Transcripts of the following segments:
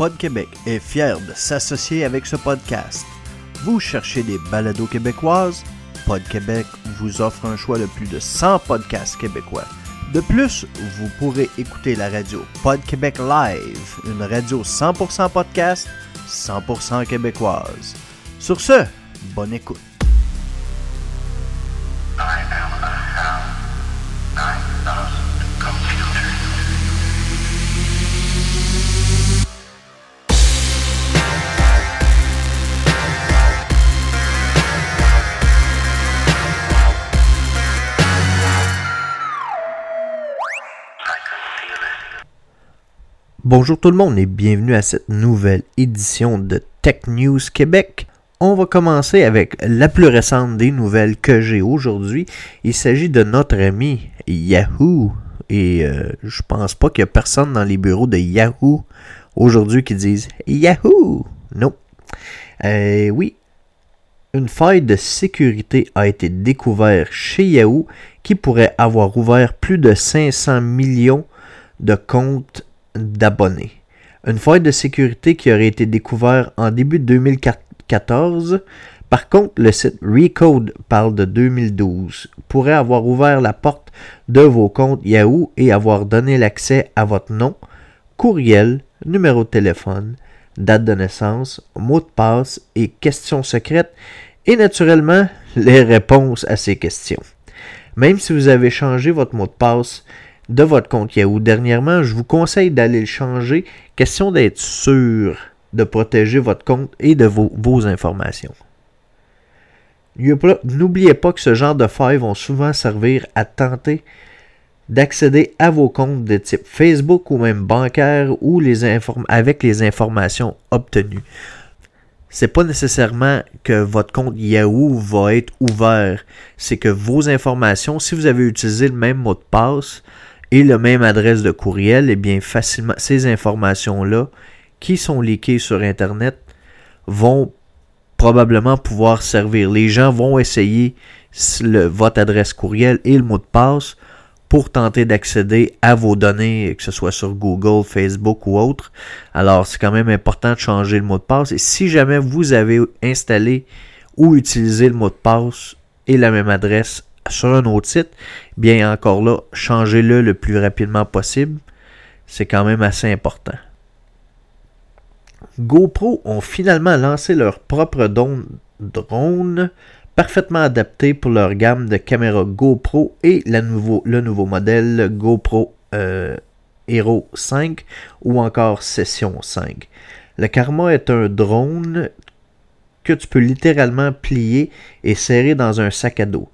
Pod Québec est fier de s'associer avec ce podcast. Vous cherchez des balados québécoises? Pod Québec vous offre un choix de plus de 100 podcasts québécois. De plus, vous pourrez écouter la radio Pod Québec Live, une radio 100% podcast, 100% québécoise. Sur ce, bonne écoute. Bonjour tout le monde et bienvenue à cette nouvelle édition de Tech News Québec. On va commencer avec la plus récente des nouvelles que j'ai aujourd'hui. Il s'agit de notre ami Yahoo. Et euh, je pense pas qu'il y a personne dans les bureaux de Yahoo aujourd'hui qui disent Yahoo. Non. Euh, oui, une faille de sécurité a été découverte chez Yahoo qui pourrait avoir ouvert plus de 500 millions de comptes d'abonnés. Une faille de sécurité qui aurait été découverte en début 2014. Par contre, le site Recode parle de 2012. Pourrait avoir ouvert la porte de vos comptes Yahoo et avoir donné l'accès à votre nom, courriel, numéro de téléphone, date de naissance, mot de passe et questions secrètes et naturellement les réponses à ces questions. Même si vous avez changé votre mot de passe de votre compte Yahoo dernièrement, je vous conseille d'aller le changer. Question d'être sûr de protéger votre compte et de vos, vos informations. N'oubliez pas que ce genre de failles vont souvent servir à tenter d'accéder à vos comptes de type Facebook ou même bancaire avec les informations obtenues. C'est pas nécessairement que votre compte Yahoo va être ouvert, c'est que vos informations, si vous avez utilisé le même mot de passe et le même adresse de courriel, et bien facilement ces informations-là qui sont leakées sur internet vont probablement pouvoir servir. Les gens vont essayer votre adresse courriel et le mot de passe pour tenter d'accéder à vos données, que ce soit sur Google, Facebook ou autre. Alors, c'est quand même important de changer le mot de passe. Et si jamais vous avez installé ou utilisé le mot de passe et la même adresse sur un autre site, bien encore là, changez-le le plus rapidement possible. C'est quand même assez important. GoPro ont finalement lancé leur propre drone parfaitement adapté pour leur gamme de caméras GoPro et le nouveau modèle GoPro euh, Hero 5 ou encore Session 5. Le Karma est un drone que tu peux littéralement plier et serrer dans un sac à dos.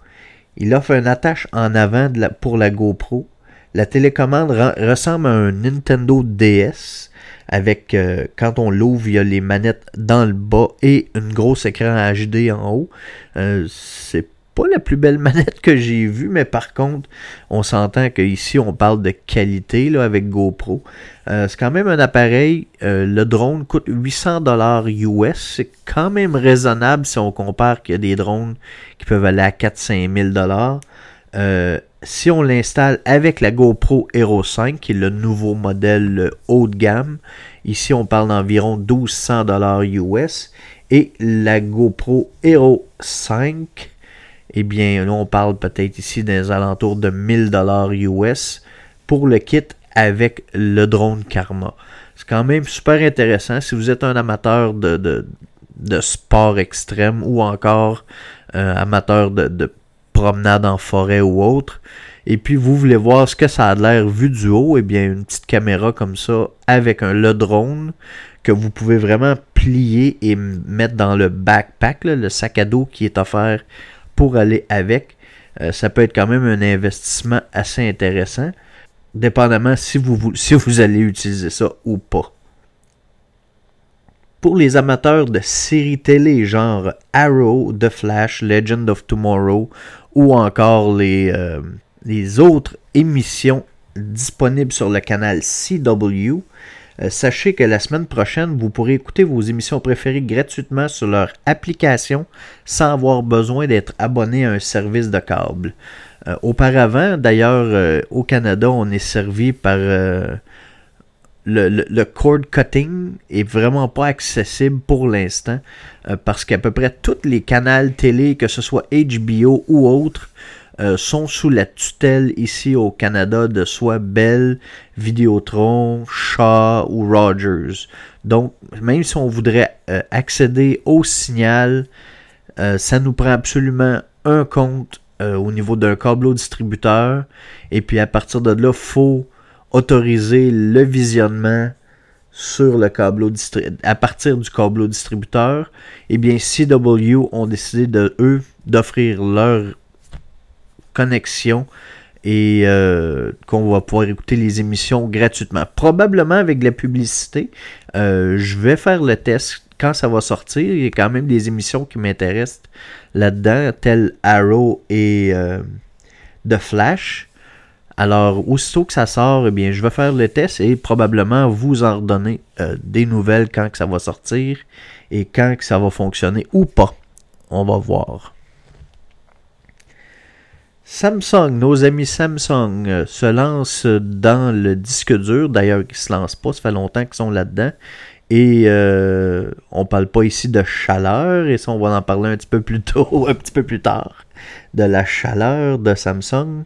Il offre une attache en avant pour la GoPro. La télécommande ressemble à un Nintendo DS avec euh, quand on l'ouvre, il y a les manettes dans le bas et une grosse écran HD en haut. Euh, c'est pas la plus belle manette que j'ai vue, mais par contre, on s'entend qu'ici on parle de qualité là, avec GoPro. Euh, c'est quand même un appareil. euh, le drone coûte 800 dollars US. C'est quand même raisonnable si on compare qu'il y a des drones qui peuvent aller à 4-5 000 dollars. Euh, si on l'installe avec la GoPro Hero 5, qui est le nouveau modèle haut de gamme, ici on parle d'environ 1200 dollars US, et la GoPro Hero 5, eh bien là on parle peut-être ici des alentours de 1000 dollars US pour le kit avec le drone Karma. C'est quand même super intéressant si vous êtes un amateur de, de, sport extrême ou encore euh, amateur de, de promenade en forêt ou autre, et puis vous voulez voir ce que ça a l'air vu du haut, et bien une petite caméra comme ça avec un le drone que vous pouvez vraiment plier et mettre dans le backpack, le sac à dos qui est offert pour aller avec. Euh, ça peut être quand même un investissement assez intéressant, dépendamment si vous, vou- si vous allez utiliser ça ou pas. Pour les amateurs de séries télé genre Arrow, The Flash, Legend of Tomorrow ou encore les, euh, les autres émissions disponibles sur le canal CW, euh, sachez que la semaine prochaine, vous pourrez écouter vos émissions préférées gratuitement sur leur application sans avoir besoin d'être abonné à un service de câble. Euh, auparavant, d'ailleurs, euh, au Canada, on est servi par le, cord cutting est vraiment pas accessible pour l'instant parce qu'à peu près tous les canaux télé, que ce soit HBO ou autres, euh, sont sous la tutelle ici au Canada de soit Bell, Vidéotron, Shaw ou Rogers. Donc, même si on voudrait euh, accéder au signal, euh, ça nous prend absolument un compte au niveau d'un câbleau distributeur. Et puis à partir de là, faut autoriser le visionnement sur le distri- à partir du câbleau distributeur. Eh bien, CW ont décidé de eux d'offrir leur connexion et euh, qu'on va pouvoir écouter les émissions gratuitement. Probablement avec de la publicité. Euh, je vais faire le test quand ça va sortir. Il y a quand même des émissions qui m'intéressent là-dedans, telles Arrow et euh, The Flash. Alors, aussitôt que ça sort, eh bien, je vais faire le test et probablement vous en redonner euh, des nouvelles quand que ça va sortir et quand que ça va fonctionner ou pas. On va voir. Samsung, nos amis Samsung euh, se lancent dans le disque dur. D'ailleurs, ils se lancent pas, ça fait longtemps qu'ils sont là-dedans. Et euh, on parle pas ici de chaleur, et ça on va en parler un petit peu plus tôt, un petit peu plus tard, de la chaleur de Samsung.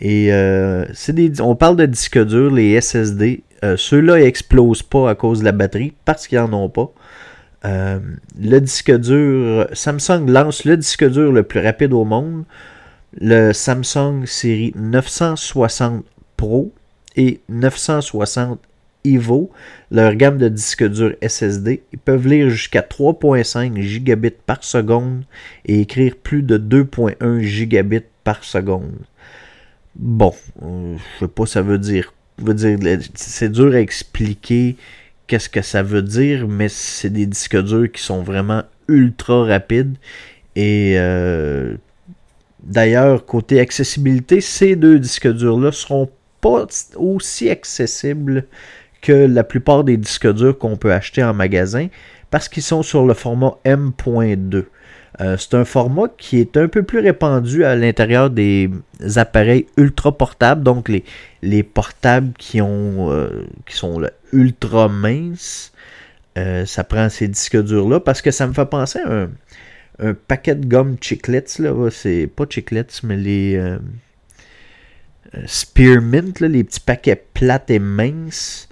Et euh, des, on parle de disques durs, les SSD. Ceux-là explosent pas à cause de la batterie parce qu'ils en ont pas. Le disque dur, Samsung lance le disque dur le plus rapide au monde, le Samsung série 960 Pro et 960 Evo, leur gamme de disques durs SSD, ils peuvent lire jusqu'à 3.5 gigabits par seconde et écrire plus de 2.1 gigabits par seconde. Bon, euh, je sais pas ça veut dire. veut dire c'est dur à expliquer qu'est-ce que ça veut dire, mais c'est des disques durs qui sont vraiment ultra rapides. Et euh, d'ailleurs, côté accessibilité, ces deux disques durs-là seront pas aussi accessibles que la plupart des disques durs qu'on peut acheter en magasin parce qu'ils sont sur le format M.2. Euh, c'est un format qui est un peu plus répandu à l'intérieur des appareils ultra portables, donc les, les portables qui ont euh, qui sont ultra minces. Euh, ça prend ces disques durs là parce que ça me fait penser à un, un paquet de gomme chiclets là, c'est pas chiclets mais les euh, spearmint là, les petits paquets plates et minces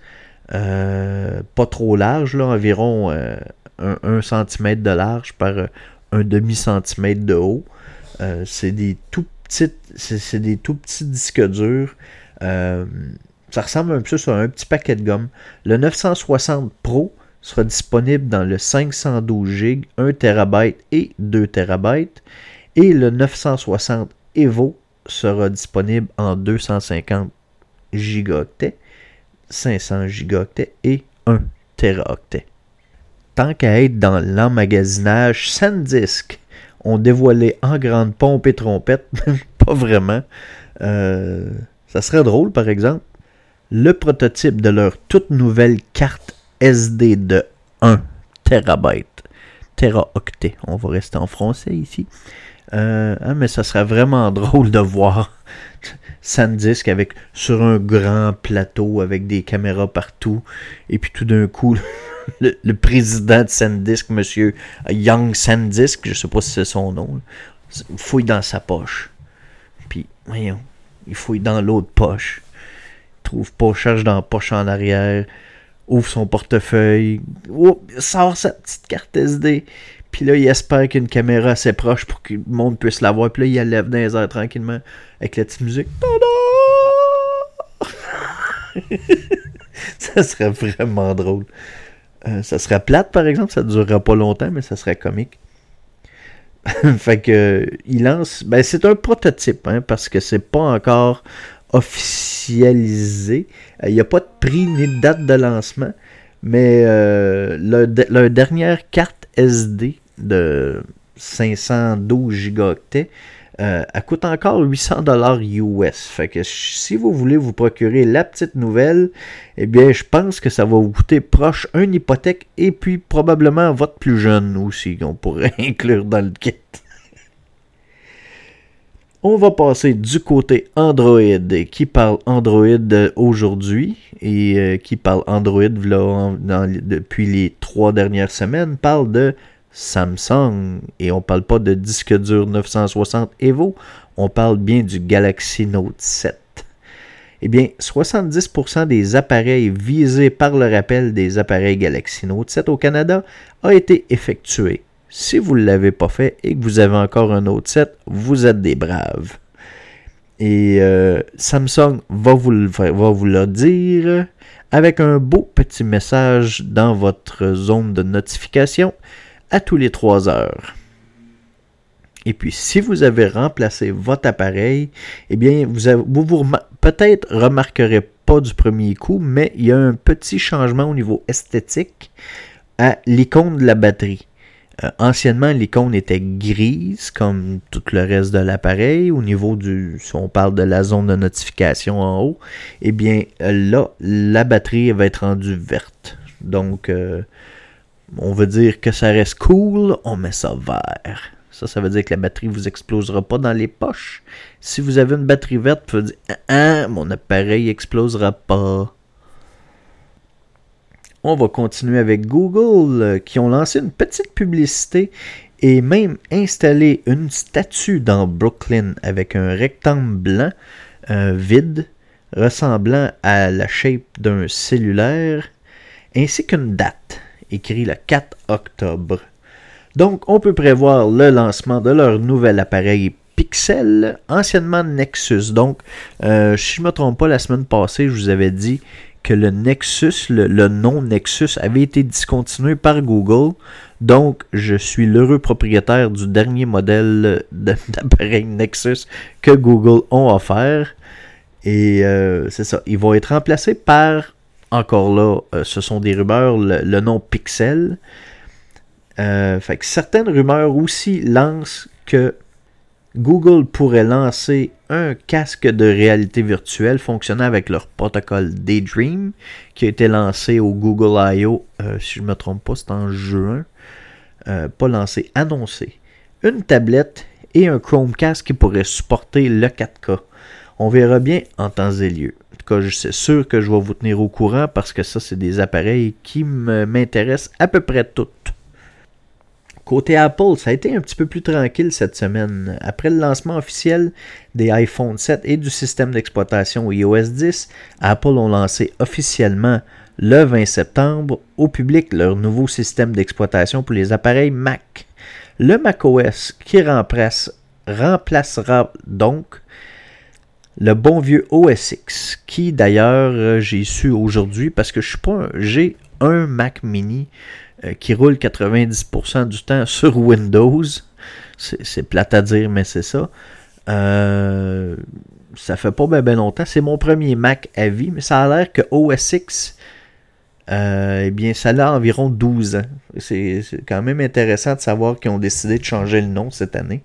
euh, pas trop larges là, environ euh, un, un centimètre de large par un demi centimètre de haut. Euh, c'est des tout petits, c'est des tout petits disques durs. Euh, ça ressemble un peu à un petit paquet de gomme. Le 960 Pro sera disponible dans le 512 GB, 1 TB et 2 TB. Et le 960 Evo sera disponible en 250 gigaoctets, 500 gigaoctets et 1 teraoctet tant qu'à être dans l'emmagasinage, SanDisk ont dévoilé en grande pompe et trompette, pas vraiment. Euh, ça serait drôle, par exemple. Le prototype de leur toute nouvelle carte SD de 1 terabyte, teraoctet, on va rester en français ici. Euh, hein, mais ça serait vraiment drôle de voir SanDisk avec sur un grand plateau avec des caméras partout et puis tout d'un coup le, président de SanDisk, monsieur Young SanDisk, je sais pas si c'est son nom, il fouille dans sa poche. Puis, voyons, il fouille dans l'autre poche. Il trouve pas, cherche dans la poche en arrière, ouvre son portefeuille, oh, sort sa petite carte SD. Puis là, il espère qu'une caméra assez proche pour que le monde puisse la voir. Puis là, il lève dans les airs tranquillement avec la petite musique. ça serait vraiment drôle. Euh, ça serait plate, par exemple, ça ne durera pas longtemps, mais ça serait comique. fait que il lance. Ben, c'est un prototype, hein, parce que c'est pas encore officialisé. Il euh, n'y a pas de prix ni de date de lancement. Mais euh, leur, dernière carte SD de 512 gigaoctets euh, elle coûte encore 800 dollars US. Fait que si vous voulez vous procurer la petite nouvelle, eh bien, je pense que ça va vous coûter proche une hypothèque et puis probablement votre plus jeune aussi qu'on pourrait inclure dans le kit. On va passer du côté Android. Qui parle Android aujourd'hui et euh, qui parle Android depuis les trois dernières semaines parle de Samsung. Et on parle pas de disque dur 960 Evo, on parle bien du Galaxy Note 7. Eh bien, 70% des appareils visés par le rappel des appareils Galaxy Note 7 au Canada a été effectué. Si vous ne l'avez pas fait et que vous avez encore un Note 7, vous êtes des braves. Et euh, Samsung va vous, le, va vous le dire avec un beau petit message dans votre zone de notification à tous les 3 heures. Et puis, si vous avez remplacé votre appareil, eh bien, vous, avez- vous, vous peut-être remarquerez pas du premier coup, mais il y a un petit changement au niveau esthétique à l'icône de la batterie. Euh, anciennement, l'icône était grise, comme tout le reste de l'appareil. Au niveau du, si on parle de la zone de notification en haut, eh bien, là, la batterie va être rendue verte. Donc, euh, on veut dire que ça reste cool, on met ça vert. Ça, ça veut dire que la batterie vous explosera pas dans les poches. Si vous avez une batterie verte, vous pouvez dire Ah, ah, mon appareil explosera pas. On va continuer avec Google euh, qui ont lancé une petite publicité et même installé une statue dans Brooklyn avec un rectangle blanc euh, vide ressemblant à la shape d'un cellulaire ainsi qu'une date écrit le 4 octobre. Donc on peut prévoir le lancement de leur nouvel appareil Pixel, anciennement Nexus. Donc, euh, si je ne me trompe pas, la semaine passée, je vous avais dit que le Nexus, le, nom Nexus, avait été discontinué par Google. Donc, je suis l'heureux propriétaire du dernier modèle d'appareil Nexus que Google ont offert. Et euh, c'est ça, ils vont être remplacés par, encore là, euh, ce sont des rumeurs, le, le nom Pixel. Euh, fait que certaines rumeurs aussi lancent que Google pourrait lancer un casque de réalité virtuelle fonctionnant avec leur protocole Daydream qui a été lancé au Google I.O. euh, si je ne me trompe pas, c'est en juin. Euh, pas lancé, annoncé. Une tablette et un Chromecast qui pourrait supporter le 4K. On verra bien en temps et lieu. En tout cas, je suis sûr que je vais vous tenir au courant parce que ça, c'est des appareils qui m'intéressent à peu près toutes. Côté Apple, ça a été un petit peu plus tranquille cette semaine. Après le lancement officiel des iPhone 7 et du système d'exploitation iOS 10, Apple ont lancé officiellement le 20 septembre au public leur nouveau système d'exploitation pour les appareils Mac. Le macOS qui remplace, remplacera donc le bon vieux OS X, qui d'ailleurs euh, j'ai su aujourd'hui parce que je suis pas j'ai un Mac mini qui roule 90% du temps sur Windows. C'est plate à dire, mais c'est ça. Euh, ça fait pas bien longtemps. C'est mon premier Mac à vie, mais ça a l'air que OS X, euh, eh bien, ça a environ 12 ans. C'est quand même intéressant de savoir qu'ils ont décidé de changer le nom cette année.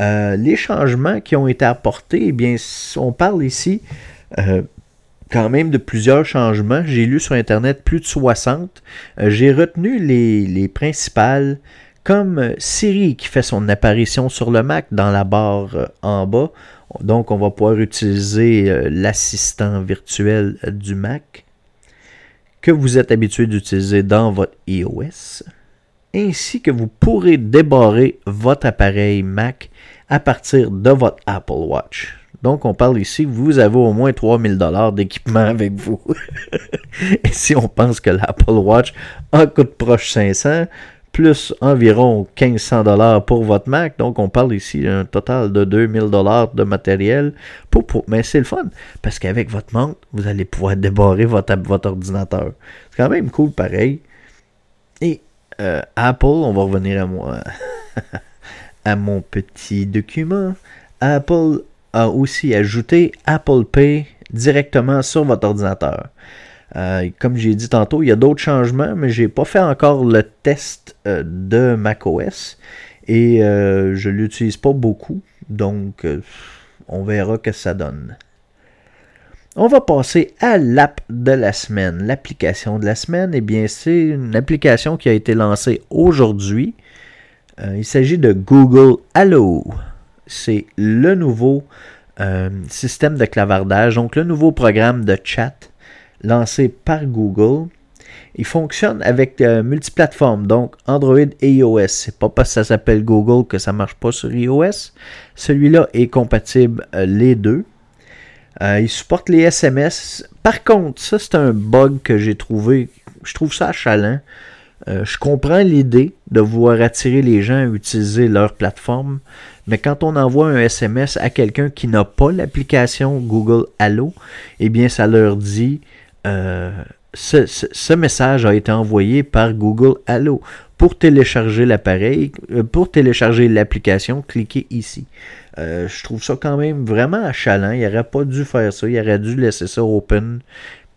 Euh, les changements qui ont été apportés, eh bien, on parle ici euh, quand même de plusieurs changements. J'ai lu sur Internet plus de 60. Euh, J'ai retenu les, les principales, comme euh, Siri qui fait son apparition sur le Mac dans la barre euh, en bas. Donc, on va pouvoir utiliser l'assistant virtuel du Mac que vous êtes habitué d'utiliser dans votre iOS ainsi que vous pourrez débarrer votre appareil Mac à partir de votre Apple Watch. Donc, on parle ici, vous avez au moins 3000 dollars d'équipement avec vous. Et si on pense que l'Apple Watch en coûte proche 500, plus environ 1500 dollars pour votre Mac, donc on parle ici d'un total de 2000 dollars de matériel. Pour, mais c'est le fun, parce qu'avec votre montre, vous allez pouvoir débarrer votre, votre ordinateur. C'est quand même cool pareil. Et euh, Apple, on va revenir à moi, à mon petit document. Apple a aussi ajouté Apple Pay directement sur votre ordinateur. Euh, comme j'ai dit tantôt, il y a d'autres changements, mais j'ai pas fait encore le test euh, de macOS et euh, je l'utilise pas beaucoup, donc on verra que ça donne. On va passer à l'app de la semaine. L'application de la semaine, eh bien, c'est une application qui a été lancée aujourd'hui. Il s'agit de Google Allo. C'est le nouveau euh, système de clavardage, donc le nouveau programme de chat lancé par Google. Il fonctionne avec euh, multiplateformes, donc Android et iOS. C'est pas parce que ça s'appelle Google que ça marche pas sur iOS. Celui-là est compatible euh, les deux. Il supporte les SMS. Par contre, ça c'est un bug que j'ai trouvé. Je trouve ça chalant. Euh, je comprends l'idée de vouloir attirer les gens à utiliser leur plateforme, mais quand on envoie un SMS à quelqu'un qui n'a pas l'application Google Allo, eh bien ça leur dit euh, ce, ce- ce message a été envoyé par Google Allo. Pour télécharger l'appareil, euh, pour télécharger l'application, cliquez ici. Euh, je trouve ça quand même vraiment achalant. Il n'aurait pas dû faire ça. Il aurait dû laisser ça open.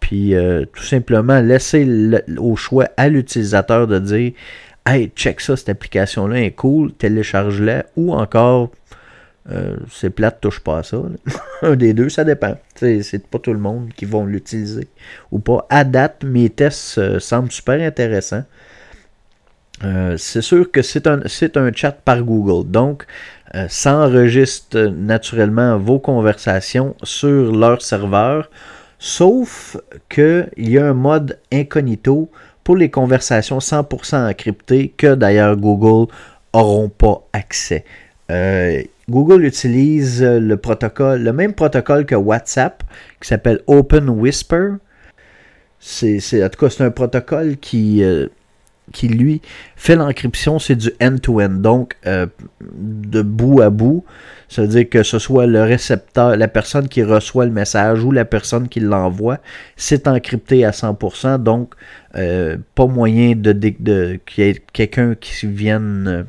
Puis euh, tout simplement laisser le- au choix à l'utilisateur de dire Hey, check ça, cette application-là est cool, télécharge-la. Ou encore, euh, c'est plate, touche pas à ça. Un des deux, ça dépend. C'est pas tout le monde qui vont l'utiliser ou pas. À date, mes tests euh, semblent super intéressants. Euh, c'est sûr que c'est un, un chat par Google. Donc, ça enregistre euh, naturellement vos conversations sur leur serveur, sauf qu'il y a un mode incognito les conversations 100% encryptées que d'ailleurs Google n'auront pas accès. Euh, Google utilise euh, le protocole, le même protocole que WhatsApp, qui s'appelle Open Whisper. C'est, c'est- en tout cas, c'est un protocole qui, euh, qui lui fait l'encryption, c'est du end-to-end, donc euh, de bout à bout. Ça veut dire que ce soit le récepteur, la personne qui reçoit le message ou la personne qui l'envoie, c'est encrypté à 100%, donc euh, pas moyen de, de, qu'il y ait quelqu'un qui vienne euh,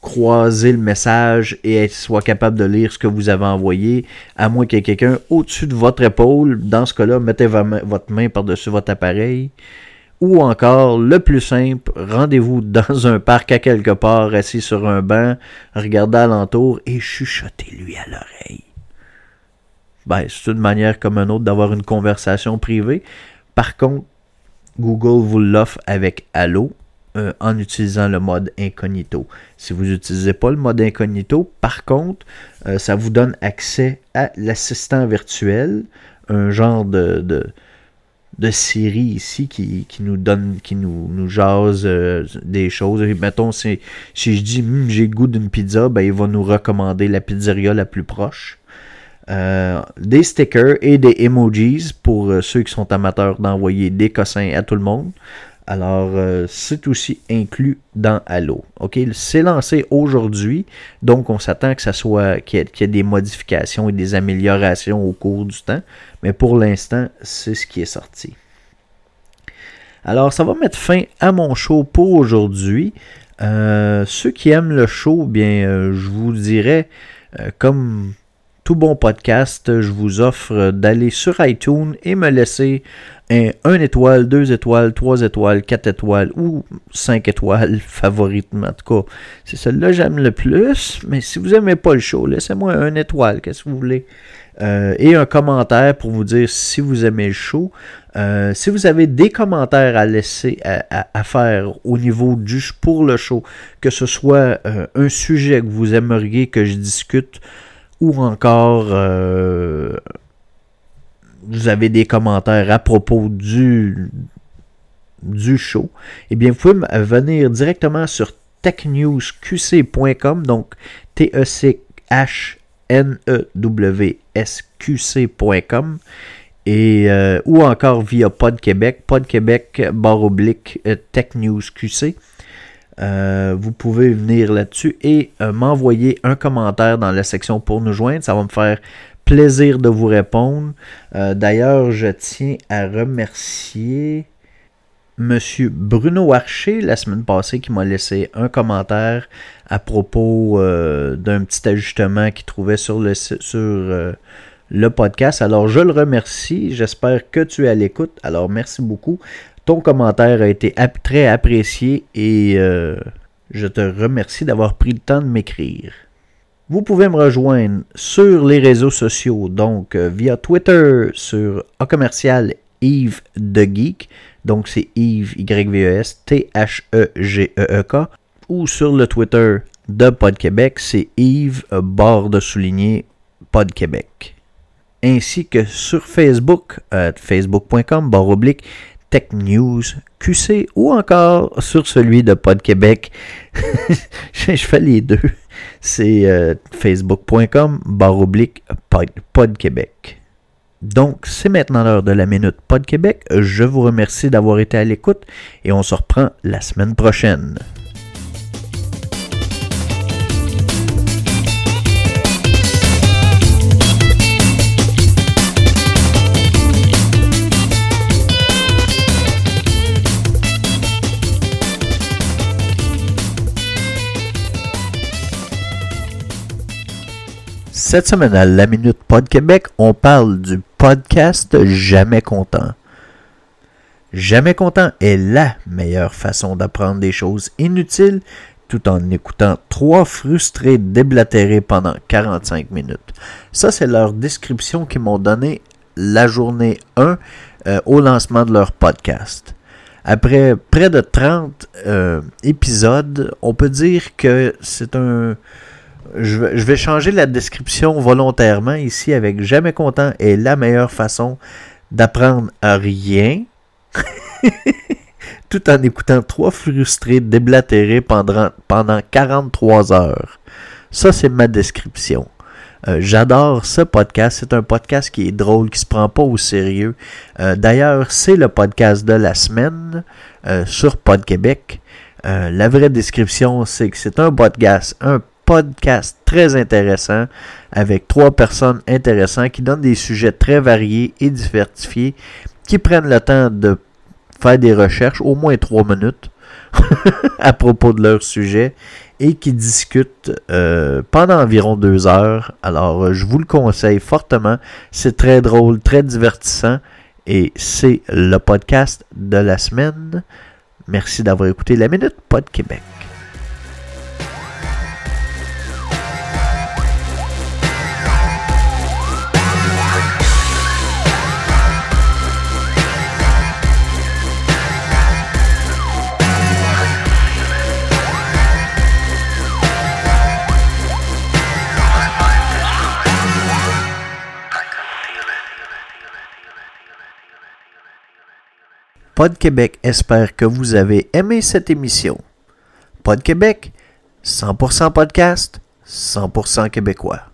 croiser le message et soit capable de lire ce que vous avez envoyé, à moins qu'il y ait quelqu'un au-dessus de votre épaule. Dans ce cas-là, mettez votre main par-dessus votre appareil. Ou encore, le plus simple, rendez-vous dans un parc à quelque part, assis sur un banc, regardez alentour et chuchotez-lui à l'oreille. Ben, c'est une manière comme une autre d'avoir une conversation privée. Par contre, Google vous l'offre avec Allo euh, en utilisant le mode incognito. Si vous n'utilisez pas le mode incognito, par contre, euh, ça vous donne accès à l'assistant virtuel, un genre de, de, de Siri ici qui, qui nous donne, qui nous, nous jase euh, des choses. Et mettons, si, si je dis Hum, j'ai le goût d'une pizza, ben, il va nous recommander la pizzeria la plus proche. Euh, des stickers et des emojis pour euh, ceux qui sont amateurs d'envoyer des cossins à tout le monde. Alors, euh, c'est aussi inclus dans Allo. OK, c'est lancé aujourd'hui, donc on s'attend que ça soit qu'il y, ait- des modifications et des améliorations au cours du temps, mais pour l'instant, c'est ce qui est sorti. Alors, ça va mettre fin à mon show pour aujourd'hui. Euh, ceux qui aiment le show, bien, euh, je vous dirais, comme tout bon podcast, je vous offre d'aller sur iTunes et me laisser un, étoile, deux étoiles, trois étoiles, quatre étoiles ou cinq étoiles favoritement. En tout cas, c'est celle-là que j'aime le plus. Mais si vous n'aimez pas le show, laissez-moi un étoile, qu'est-ce que vous voulez? Euh, et un commentaire pour vous dire si vous aimez le show. Euh, si vous avez des commentaires à laisser à, faire au niveau du pour le show, que ce soit euh, un sujet que vous aimeriez que je discute ou encore vous avez des commentaires à propos du du show, eh bien vous pouvez venir directement sur technewsqc.com donc T E C H N E W S Q C.com et euh, ou encore via Pod Québec, Pod Québec barre oblique euh, Tech News QC. Euh, vous pouvez venir là-dessus et m'envoyer un commentaire dans la section pour nous joindre. Ça va me faire plaisir de vous répondre. Euh, D'ailleurs, je tiens à remercier Monsieur Bruno Archer la semaine passée qui m'a laissé un commentaire à propos euh, d'un petit ajustement qu'il trouvait sur euh, le podcast. Alors je le remercie. J'espère que tu es à l'écoute. Alors merci beaucoup. Ton commentaire a été très apprécié et je te remercie d'avoir pris le temps de m'écrire. Vous pouvez me rejoindre sur les réseaux sociaux, donc euh, via Twitter sur A commercial Yves de Geek, donc c'est Yves Y-V-E-S T-H-E-G-E-E-K, ou sur le Twitter de Pod Québec, c'est Yves barre de souligner Pod Québec. Ainsi que sur Facebook, euh, facebook.com barre oblique Tech News QC ou encore sur celui de Pod Québec. je fais les deux. C'est euh, facebook.com barre Pod Québec. Donc, c'est maintenant l'heure de la Minute Pod Québec. Je vous remercie d'avoir été à l'écoute et on se reprend la semaine prochaine. Cette semaine à la Minute Pod Québec, on parle du podcast Jamais Content. Jamais Content est la meilleure façon d'apprendre des choses inutiles tout en écoutant trois frustrés déblatérer pendant 45 minutes. Ça, c'est leur description qu'ils m'ont donné la journée 1 euh, au lancement de leur podcast. Après près de 30 euh, épisodes, on peut dire que c'est un je vais, changer la description volontairement ici avec jamais content est la meilleure façon d'apprendre à rien tout en écoutant trois frustrés déblatérer pendant, pendant 43 heures. Ça, c'est ma description. Euh, J'adore ce podcast. C'est un podcast qui est drôle, qui se prend pas au sérieux. Euh, D'ailleurs, c'est le podcast de la semaine euh, sur Pod Québec. La vraie description, c'est que c'est un podcast, un podcast très intéressant avec trois personnes intéressantes qui donnent des sujets très variés et diversifiés, qui prennent le temps de faire des recherches, au moins trois minutes, à propos de leur sujet et qui discutent euh, pendant environ deux heures. Alors, euh, je vous le conseille fortement. C'est très drôle, très divertissant et c'est le podcast de la semaine. Merci d'avoir écouté la Minute Pod Québec. Pod Québec espère que vous avez aimé cette émission. Pod Québec, 100% podcast, 100% québécois.